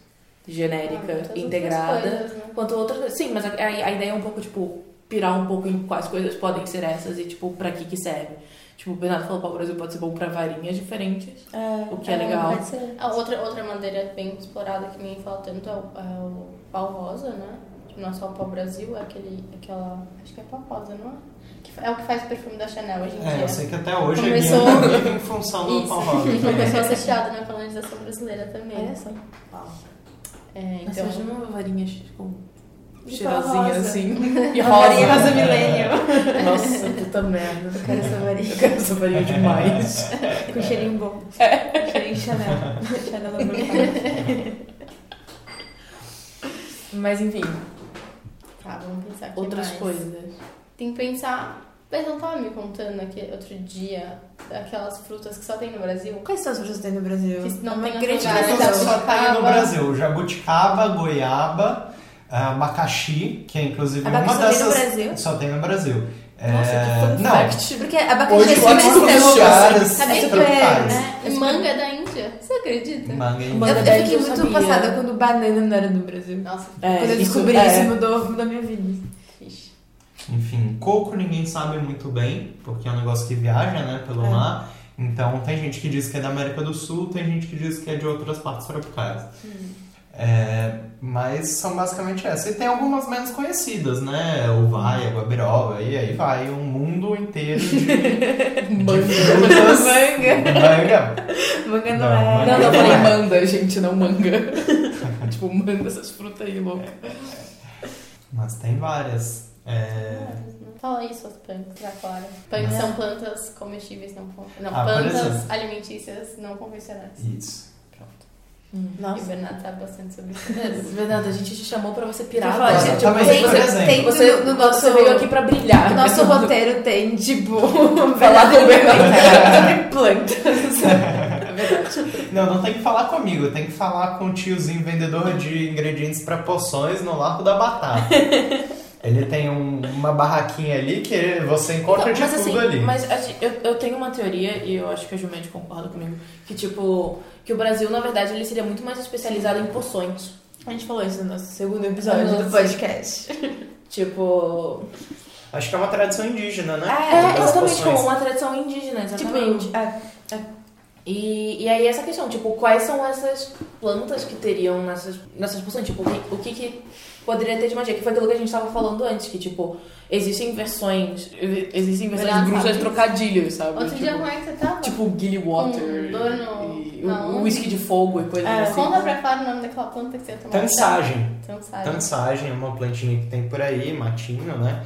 genérica, integrada. Quanto outras coisas. Sim, mas a, a, a ideia é um pouco, tipo, pirar um pouco em quais coisas podem ser essas e, tipo, pra que que serve. Tipo, o Bernardo falou que o pau-brasil pode ser bom pra varinhas diferentes. O que é legal. Pode ser. A outra, outra madeira bem explorada que ninguém fala tanto é o, é o pau rosa, né? Tipo, não é só o pau Brasil, é aquele, aquela. Acho que é pau rosa, não é? É o que faz o perfume da Chanel hoje em É, dia. eu sei que até hoje Começou- a Guiana vive em função do Isso. pau rosa. Começou a ser tirado na colonização brasileira também. Olha só. É, Então, então. imagina uma varinha com cheirosinha assim. E Varinha rosa. rosa millennial. Nossa, puta merda. Eu quero essa varinha. Eu quero essa varinha demais. Com cheirinho bom. Com cheirinho Chanel. Chanel Lamborghini. Mas enfim, Tá, vamos pensar aqui outras mais. coisas. Tem que pensar Mas não tava me contando aqui outro dia aquelas frutas que só tem no Brasil? Quais são as frutas que tem no Brasil? Que não É uma tem grande Frutas só tem no Jabuticaba. Brasil. Jabuticaba, goiaba, ah, abacaxi, que é inclusive Abacaxi uma só tem no dessas... Brasil? Só tem no Brasil. Nossa, É, que Não, fact. Porque abacaxi hoje é pode ser super nos lugares Sabe super, tropicais. né? E manga é da Índia. Você acredita? Manga e Eu, eu fiquei eu muito sabia. passada quando banana não era do Brasil. Nossa, É, quando eu isso- descobri é. isso, mudou, mudou a minha vida. Enfim, coco ninguém sabe muito bem, porque é um negócio que viaja, né, pelo É. mar. Então tem gente que diz que é da América do Sul, tem gente que diz que é de outras partes tropicais. É, mas são basicamente essas. E tem algumas menos conhecidas, né? O vai, a guabiroba, e aí vai um mundo inteiro de, de frutas. Manga. Manga. Manga não, Não, é. manga Não, não, falei é. manda, gente, não manga. tipo, manda essas frutas aí, louca. Mas tem várias. É, Fala aí suas já Clara. Punks É. são plantas comestíveis, não, não Ah, plantas alimentícias não convencionais. isso. E o Nossa. Bernardo sabe bastante sobre isso. Verdade, a gente te chamou pra você pirar falar, gente, Exatamente, tem, por exemplo. tem Você, no, no nosso, você veio aqui pra brilhar. no nosso roteiro tem, tipo, Falar com o sobre plantas. É verdade. Não, não tem que falar comigo, tem que falar com o tiozinho vendedor de ingredientes pra poções no Largo da Batata. Ele tem um- uma barraquinha ali que você encontra Então, de mas tudo assim, ali. mas a gente- eu, eu tenho uma teoria, e eu acho que a Jumente concorda comigo, que tipo, que o Brasil, na verdade, ele seria muito mais especializado em poções. A gente falou isso no nosso segundo episódio Nossa. do podcast. Tipo. Acho que é uma tradição indígena, né? É, Das exatamente, como uma tradição indígena, Tipo, exatamente. é, E, e aí essa questão, tipo, quais são essas plantas que teriam nessas, nessas poções? Tipo, o que, o que que poderia ter de magia? Que foi aquilo que a gente tava falando antes, que, tipo, existem versões, existem versões Verdade, bruxas sabe? trocadilhos, sabe? Outro tipo, dia, como é que você tava? tipo Gilly Water Com dor no- e na o, whisky de fogo e coisas É, assim. Conta pra Clara o nome daquela planta que você ia tomar. Tansagem. Tansagem. Tansagem é uma plantinha que tem por aí, matinho, né?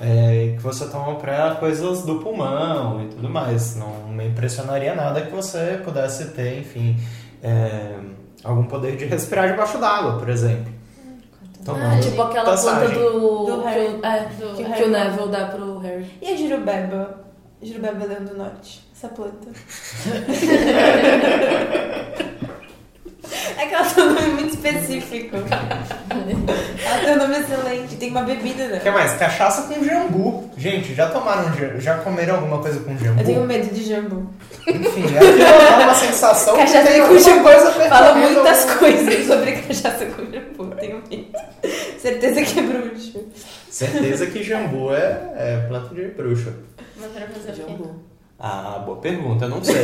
É, que você toma pra coisas do pulmão e tudo mais. Não me impressionaria nada que você pudesse ter, enfim, é, algum poder de respirar debaixo d'água, por exemplo. Ah, Tomando tipo aquela planta tansagem. do, Do que, Harry. o- é, Do que, Harry que o. Neville dá pro Harry. E a jurubeba? Jurubeba Leão do Norte. Essa planta. É que ela tem um nome muito específico. Ela tem um nome excelente. Tem uma bebida, O né? que mais? Cachaça com jambu. Gente, já tomaram, já comeram alguma coisa com jambu? Eu tenho medo de jambu. Enfim, dá uma sensação Cachaça que tem com jambu. coisa Fala muitas algum- coisas sobre cachaça com jambu. Tenho medo. Certeza que é bruxo. Certeza que jambu é, é planta de bruxa. Mas pra fazer o? Jambu. Ah, boa pergunta, não sei.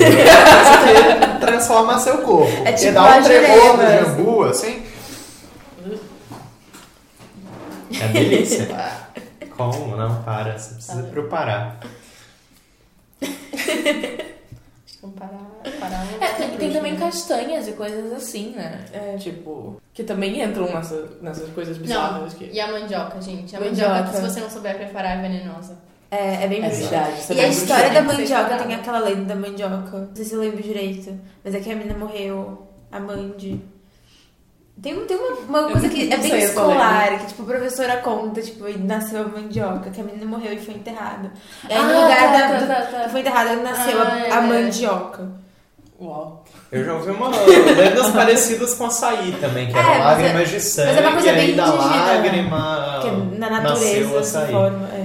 É transforma seu corpo. É tipo dá a um tremor no jambu, assim. É delícia. Como? Não, para. Você precisa Valeu. preparar. Vamos parar. parar É, tem, também né? castanhas e coisas assim, né? É. Tipo, que também entram nessa, nessas coisas Não, bizarras. Que... e a mandioca, gente. A Mandioca. mandioca, se você não souber preparar, é venenosa. É, é bem É verdade. é E a história da mandioca, tem aquela lenda da mandioca. Não sei se eu lembro direito. Mas é que a menina morreu, a Mandy. Tem, tem uma, uma coisa que é bem escolar, que tipo, a professora conta, tipo, e nasceu a mandioca, que a menina morreu e foi enterrada. E aí Ah, no lugar tá, da. tá, do- tá, tá. que foi enterrada, nasceu Ah, a, é. a mandioca. Uau. Eu já ouvi uma lendas parecidas com açaí também, que É, eram mas é- lágrimas de sangue, mas é uma coisa bem da indígena, lágrima que é na nasceu natureza açaí. se forma. É,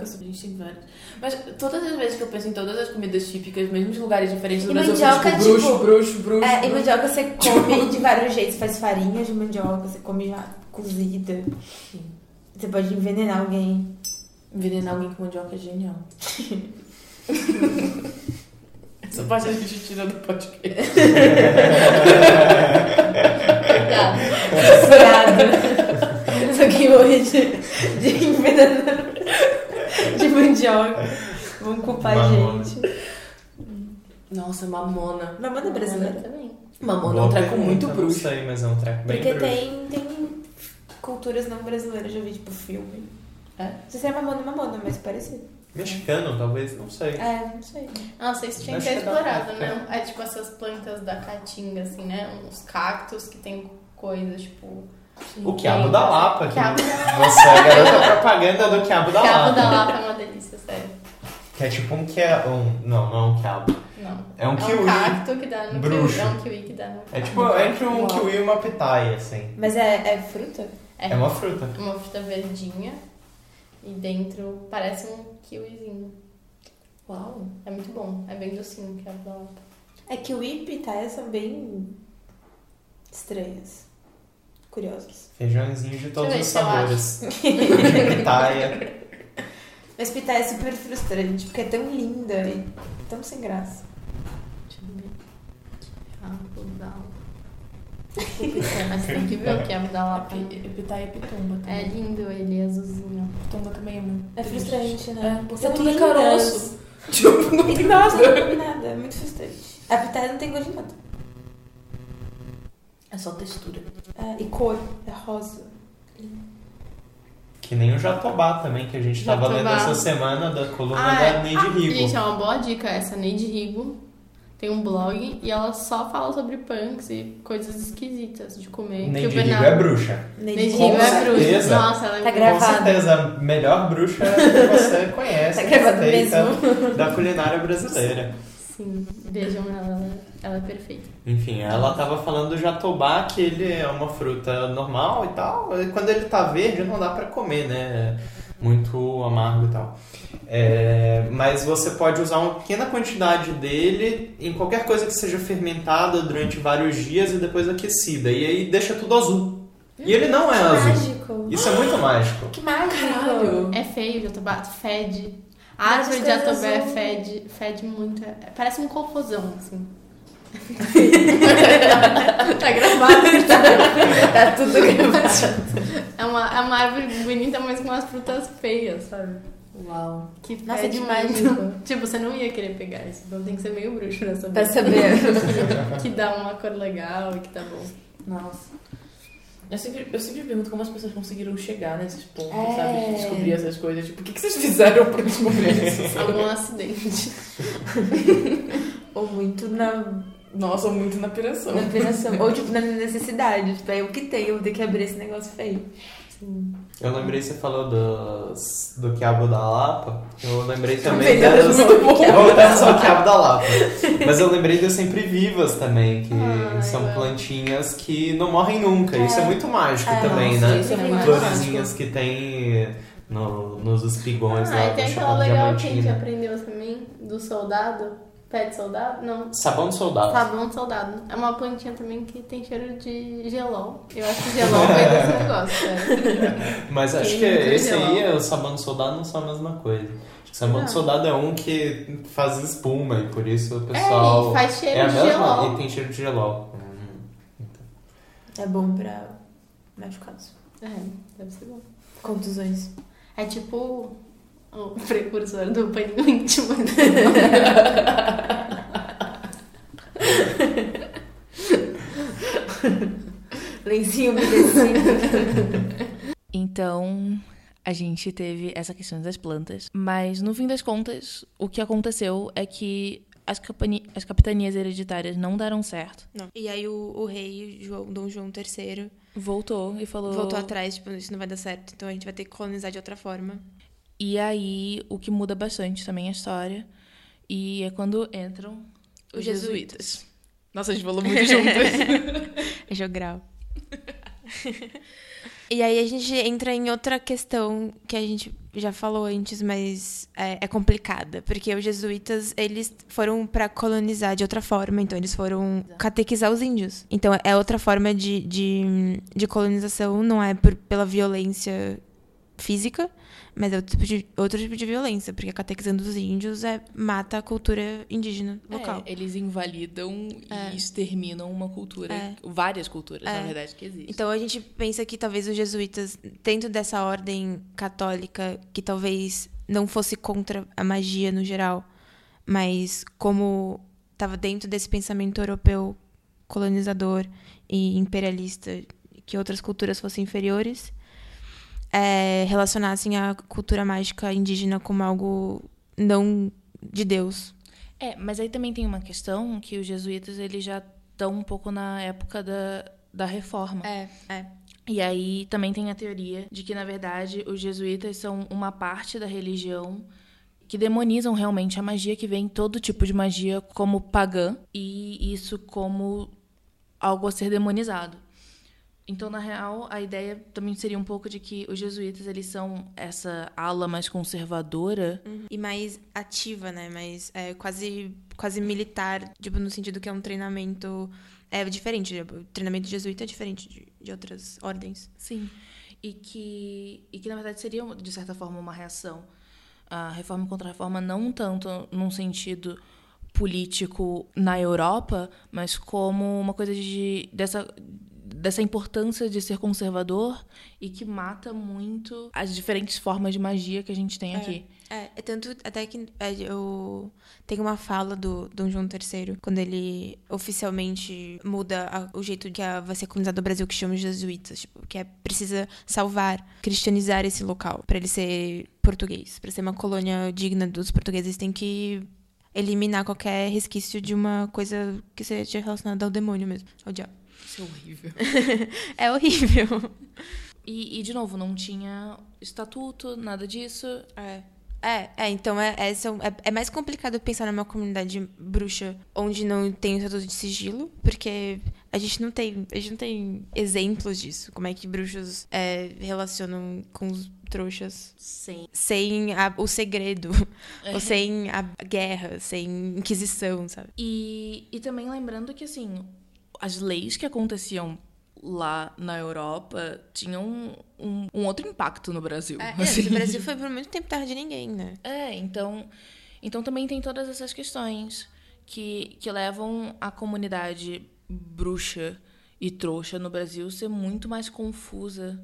a mandioca é super. Existem várias. Mas todas as vezes que eu penso em todas as comidas típicas, mesmo de lugares diferentes do E Brasil, eu mandioca, penso, tipo, bruxo, bruxo, bruxo. É, e bruxo. mandioca você come de vários jeitos. Faz farinha de mandioca, você come já cozida. Você pode envenenar alguém. Envenenar alguém com mandioca é genial. Essa parte a gente tira do podcast. Cuidado. Piada. Só que hoje de, de envenenar de mandioca. Vão culpar a gente. Nossa, mamona. Mamona é brasileira. também. Mamona é um treco muito Não bruxo. sei, mas é um treco bem Porque bruxo. tem, tem culturas não brasileiras, já vi, tipo, filme. É? Não sei se é mamona mamona, mas parecido. Mexicano, talvez, não sei. É, não sei. Nossa, isso tinha que ser explorado, né? É tipo essas plantas da caatinga, assim, né? Uns cactos que tem coisas, tipo... O quiabo da Lapa, que Quiabo você é a garota propaganda do quiabo da Quiabo Lapa. da Lapa é uma delícia, sério. Que é tipo um que é um. Não, não é um quiabo. Não. É um É kiwi. um cacto que dá no bruxo. kiwi. É um kiwi que dá no É tipo entre um Uau. kiwi e uma pitaia, assim. Mas é, é fruta? É uma fruta. uma fruta verdinha. E dentro parece um kiwizinho. Uau. É muito bom. É bem docinho que é da lapa. É kiwi e pitaia são bem estranhas. Curiosas. Feijãozinho de todos os sabores. pitaia. Mas pitaia é super frustrante, porque é tão linda e tão sem graça. Deixa eu ver. Da lapa. Mas tem que ver o quiabo da lapa. Pitaia e pitumba É também. lindo ele, azulzinho. Pitumba também é muito. É frustrante, né? É, porque tudo é lindas. caroço. Tipo, não tem nada. não tem nada, é muito frustrante. A pitaia não tem gosto de nada. É só textura. É, e cor, é rosa. Que nem o jatobá também, que a gente tava Jatobá. lendo essa semana da coluna Ah, da é. Neide Rigo. Gente, é uma boa dica essa. Neide Rigo tem um blog e ela só fala sobre punks e coisas esquisitas de comer. Neide Rigo Bernardo- é bruxa. Neide Rigo é bruxa. certeza. Nossa, ela é Tá muito- gravado. Com certeza, a melhor bruxa que você conhece. Tá gravado respeita Da culinária brasileira. Sim, vejam ela, ela, é perfeita. Enfim, ela tava falando do jatobá, que ele é uma fruta normal e tal. e Quando ele tá verde, não dá pra comer, né? Muito amargo e tal. É, mas você pode usar uma pequena quantidade dele em qualquer coisa que seja fermentada durante vários dias e depois aquecida. E aí deixa tudo azul. E ele não é azul. Mágico. Isso é muito mágico. Que mágico. Caralho. É feio, jatobá, fede. A árvore de jatobá fede, fede muito. é- parece um confusão, assim. Tá gravado. Tá tudo gravado. É uma, é uma árvore bonita, mas com umas frutas feias, sabe? Uau. Que Nossa, muito. mágico. Tipo, você não ia querer pegar isso. Então tem que ser meio bruxo pra saber. Pra saber. que dá uma cor legal e que tá bom. Nossa. Eu sempre, eu sempre pergunto como as pessoas conseguiram chegar nesses pontos, É. sabe? De descobrir essas coisas. Tipo, o que, que vocês fizeram pra descobrir isso? Algum acidente. Ou muito na, Nossa, muito na piração. na operação. Ou tipo na necessidade. Tipo, é o que tem, eu vou ter que abrir esse negócio feio. Eu lembrei, você falou dos, do quiabo da Lapa. Eu lembrei também das... muito bom. Voltando ao quiabo da Lapa. Mas eu lembrei das sempre vivas também, que Ai, são eu plantinhas que não morrem nunca. Isso é muito mágico É, também, nossa, né? isso é muito Florezinhas que tem no, nos espigões Ah, lá do tem aquela legal que a gente aprendeu também do soldado. Pé de soldado? Não. Sabão de soldado. Sabão de soldado. É uma plantinha também que tem cheiro de gelol. Eu acho que gelol veio desse negócio, é. Mas acho Tem que esse gelol. aí, o sabão de soldado, não são a mesma coisa. Acho que sabão Não. de soldado é um que faz espuma e por isso o É, pessoal. e faz cheiro é a de mesma gelol. e tem cheiro de gelol. Hum. É bom pra machucados. É, deve ser bom. Contusões. É tipo o precursor do paninho íntimo. Lencinho umedecido. Então, a gente teve essa questão das plantas, mas no fim das contas, o que aconteceu é que as, capani- as capitanias hereditárias não deram certo. Não. E aí o, o rei, João, Dom João III, Voltou e falou. voltou atrás, tipo, isso não vai dar certo, então a gente vai ter que colonizar de outra forma. E aí, o que muda bastante também a história. E é quando entram os, Os jesuítas. jesuítas. Nossa, a gente falou muito juntos. É jogral. e aí a gente entra em outra questão que a gente já falou antes, mas é, é complicada. Porque os jesuítas, eles foram para colonizar de outra forma. Então, eles foram catequizar os índios. Então, é outra forma de, de, de colonização. Não é por, pela violência física, mas é outro tipo, de, outro tipo de violência. Porque catequizando os índios é, mata a cultura indígena local. É, eles invalidam É. e exterminam uma cultura, É. várias culturas, É. na verdade, que existem. Então a gente pensa que talvez os jesuítas, dentro dessa ordem católica, que talvez não fosse contra a magia no geral, mas como estava dentro desse pensamento europeu colonizador e imperialista, que outras culturas fossem inferiores, é, relacionassem a cultura mágica indígena como algo não de Deus. É, mas aí também tem uma questão que os jesuítas eles já estão um pouco na época da, da reforma. É, é. E aí também tem a teoria de que, na verdade, os jesuítas são uma parte da religião que demonizam realmente a magia, que vem todo tipo de magia como pagã e isso como algo a ser demonizado. Então, na real, a ideia também seria um pouco de que os jesuítas, eles são essa ala mais conservadora. E mais ativa, né? Mais é, quase, quase militar, tipo, no sentido que é um treinamento é diferente. O treinamento jesuíta é diferente de, de outras ordens. Sim. E que, e que, na verdade, seria, de certa forma, uma reação. A reforma contra a reforma, não tanto num sentido político na Europa, mas como uma coisa de, dessa, dessa importância de ser conservador e que mata muito as diferentes formas de magia que a gente tem aqui. É, é tanto até que é, eu tenho uma fala do Dom João III, quando ele oficialmente muda a- o jeito que a- vai ser colonizado o Brasil, que chama de jesuítas, tipo, que é precisa salvar, cristianizar esse local, para ele ser português, para ser uma colônia digna dos portugueses, tem que eliminar qualquer resquício de uma coisa que seja relacionada ao demônio mesmo, ao diabo. Isso é horrível. É horrível. E, e, de novo, não tinha estatuto, nada disso. É. É, é, então é, é, é, é mais complicado pensar numa comunidade bruxa onde não tem o estatuto de sigilo, porque a gente não tem, a gente não tem exemplos disso. Como é que bruxos é, relacionam com os trouxas Sim. sem a- o segredo, É. ou sem a guerra, sem inquisição, sabe? E, e também lembrando que, assim, as leis que aconteciam lá na Europa tinham um, um, um outro impacto no Brasil. É, assim. o Brasil foi por muito tempo terra de ninguém, né? É, então, então também tem todas essas questões que, que levam a comunidade bruxa e trouxa no Brasil ser muito mais confusa,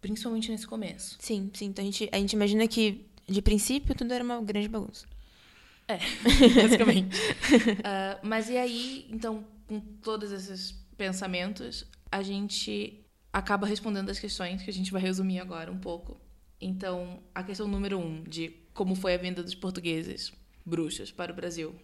principalmente nesse começo. Sim, sim. Então a gente, a gente imagina que, de princípio, tudo era uma grande bagunça. basicamente. Ah, mas e aí, então, com todos esses pensamentos, a gente acaba respondendo as questões que a gente vai resumir agora um pouco. Então, a questão número um, de como foi a vinda dos portugueses bruxas para o Brasil.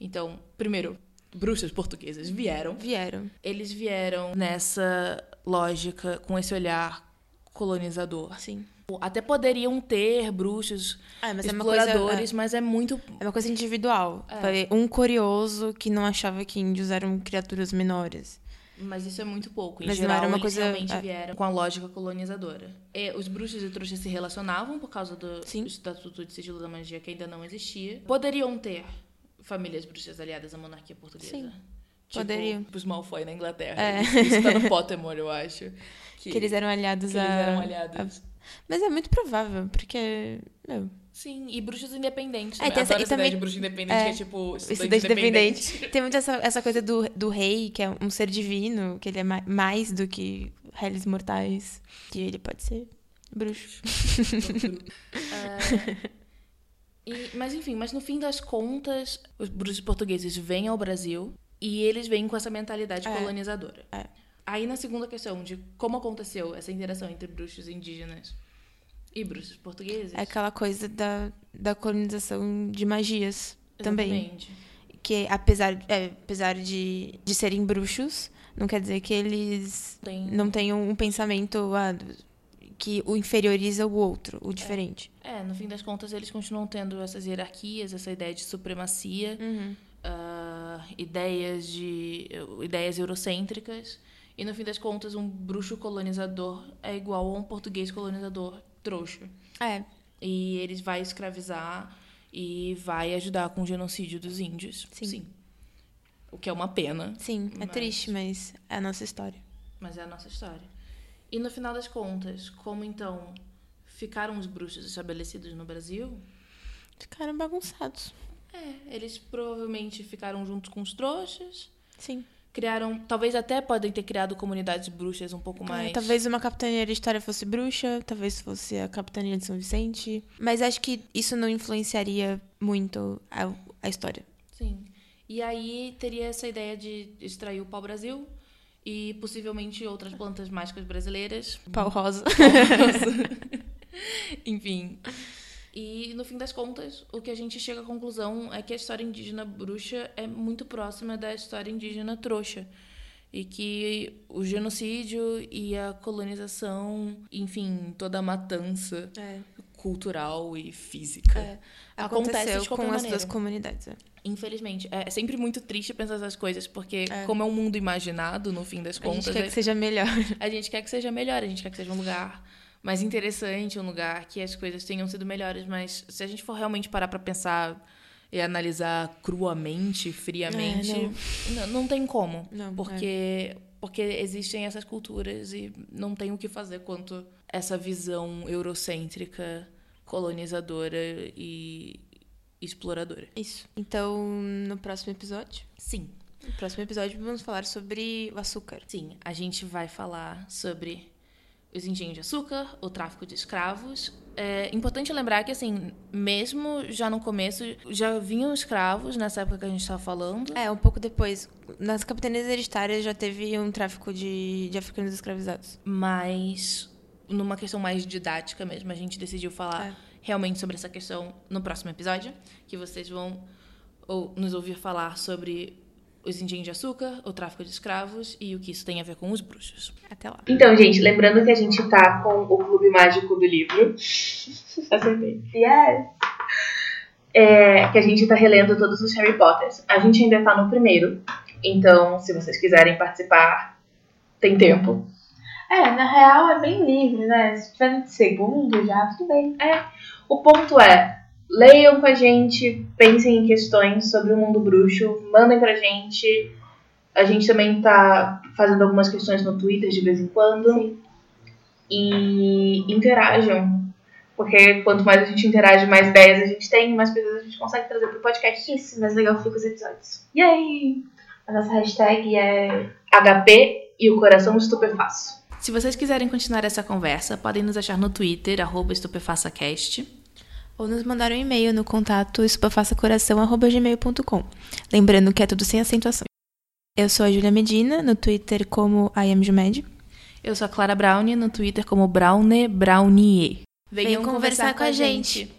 Então, primeiro, bruxas portuguesas vieram. Vieram. Eles vieram nessa lógica, com esse olhar colonizador. Sim. Até poderiam ter bruxos Ah, mas é uma coisa- exploradores, mas é muito É uma coisa individual. É. Um curioso que não achava que índios eram criaturas menores. Mas isso é muito pouco. Em Mas não geral, era uma coisa- realmente é. vieram com a lógica colonizadora. E os bruxos e trouxas se relacionavam por causa do Sim. Estatuto de Sigilo da Magia, que ainda não existia. Poderiam ter famílias bruxas aliadas à monarquia portuguesa. Sim, Tipo, poderiam. Os Malfoy na Inglaterra. É. Isso tá no Pottermore, eu acho. Que, eles eram aliados que a. eles eram a- aliados. Mas é muito provável, porque. Meu, Sim, e bruxos independentes. É, também. tem essa- Adoro e também- de bruxo independente, é, que é tipo estudante, estudante independente. independente. Tem muito essa, essa coisa do, do rei, que é um ser divino, que ele é ma- mais do que réis mortais. Que ele pode ser bruxo. É, e- mas enfim, mas no fim das contas, os bruxos portugueses vêm ao Brasil e eles vêm com essa mentalidade É. colonizadora. É. Aí na segunda questão de como aconteceu essa interação entre bruxos indígenas e bruxos portugueses. É aquela coisa da, da colonização de magias também. Exatamente. Que apesar, é, apesar de, de serem bruxos, não quer dizer que eles Tem- não tenham um pensamento ah, que o inferioriza o outro, o diferente. É, no fim das contas eles continuam tendo essas hierarquias, essa ideia de supremacia, ah, ideias de ideias eurocêntricas e no fim das contas um bruxo colonizador é igual a um português colonizador trouxa. É, E eles vai escravizar e vai ajudar com o genocídio dos índios. Sim. O que é uma pena, sim, é Mas- triste, mas é a nossa história. mas é a nossa história. E no final das contas, como então ficaram os bruxos estabelecidos no Brasil? Ficaram bagunçados. É, eles provavelmente ficaram juntos com os trouxas, Sim. Criaram, talvez até podem ter criado comunidades bruxas um pouco É, mais. talvez uma capitania de história fosse bruxa, talvez fosse a capitania de São Vicente. Mas acho que isso não influenciaria muito a, a história. Sim. E aí teria essa ideia de extrair o pau-brasil e possivelmente outras plantas mágicas brasileiras. Pau rosa. Enfim. E no fim das contas, o que a gente chega à conclusão é que a história indígena bruxa é muito próxima da história indígena trouxa. E que o genocídio e a colonização, enfim, toda a matança É. cultural e física. É, Acontece com as maneira. duas comunidades. é. Infelizmente. É sempre muito triste pensar essas coisas, porque É. como é um mundo imaginado, no fim das A contas, gente quer é- que seja melhor. a gente quer que seja melhor, a gente quer que seja um lugar mais interessante, um lugar que as coisas tenham sido melhores, mas se a gente for realmente parar pra pensar e analisar cruamente, friamente, É, não. não tem como. Não, é. porque, porque existem essas culturas e não tem o que fazer quanto essa visão eurocêntrica, colonizadora e exploradora. Isso. Então, no próximo episódio, Sim, no próximo episódio vamos falar sobre o açúcar. Sim, a gente vai falar sobre os engenhos de açúcar, o tráfico de escravos. É importante lembrar que, assim, mesmo já no começo, já vinham escravos nessa época que a gente estava falando. É, um pouco depois, nas capitanias hereditárias já teve um tráfico de, de africanos escravizados. Mas, numa questão mais didática mesmo, a gente decidiu falar É. realmente sobre essa questão no próximo episódio, que vocês vão ou, nos ouvir falar sobre os engenhos de açúcar, o tráfico de escravos e o que isso tem a ver com os bruxos. Até lá. Então, gente, lembrando que a gente tá com o Clube Mágico do Livro. Acertei. Yes! É, que a gente tá relendo todos os Harry Potters. A gente ainda tá no primeiro. Então, se vocês quiserem participar, tem tempo. É, na real é bem livre, né? Se tiver no segundo já, tudo bem. O ponto é, leiam com a gente, pensem em questões sobre o mundo bruxo, mandem pra gente. A gente também tá fazendo algumas questões no Twitter de vez em quando. Sim. E interajam. Porque quanto mais a gente interage, mais ideias a gente tem, mais coisas a gente consegue trazer pro podcast. Isso, mais legal fica os episódios. Yay! A nossa hashtag é HP e o coração estupefaço. Se vocês quiserem continuar essa conversa, podem nos achar no Twitter, arroba estupefaçacast. Ou nos mandar um e-mail no contato estupefaçacoração.gmail.com. Lembrando que é tudo sem acentuação. Eu sou a Julia Medina, no Twitter como IamJumed. Eu sou a Clara Brownie, no Twitter como Browne Brownie. Venham conversar com a gente.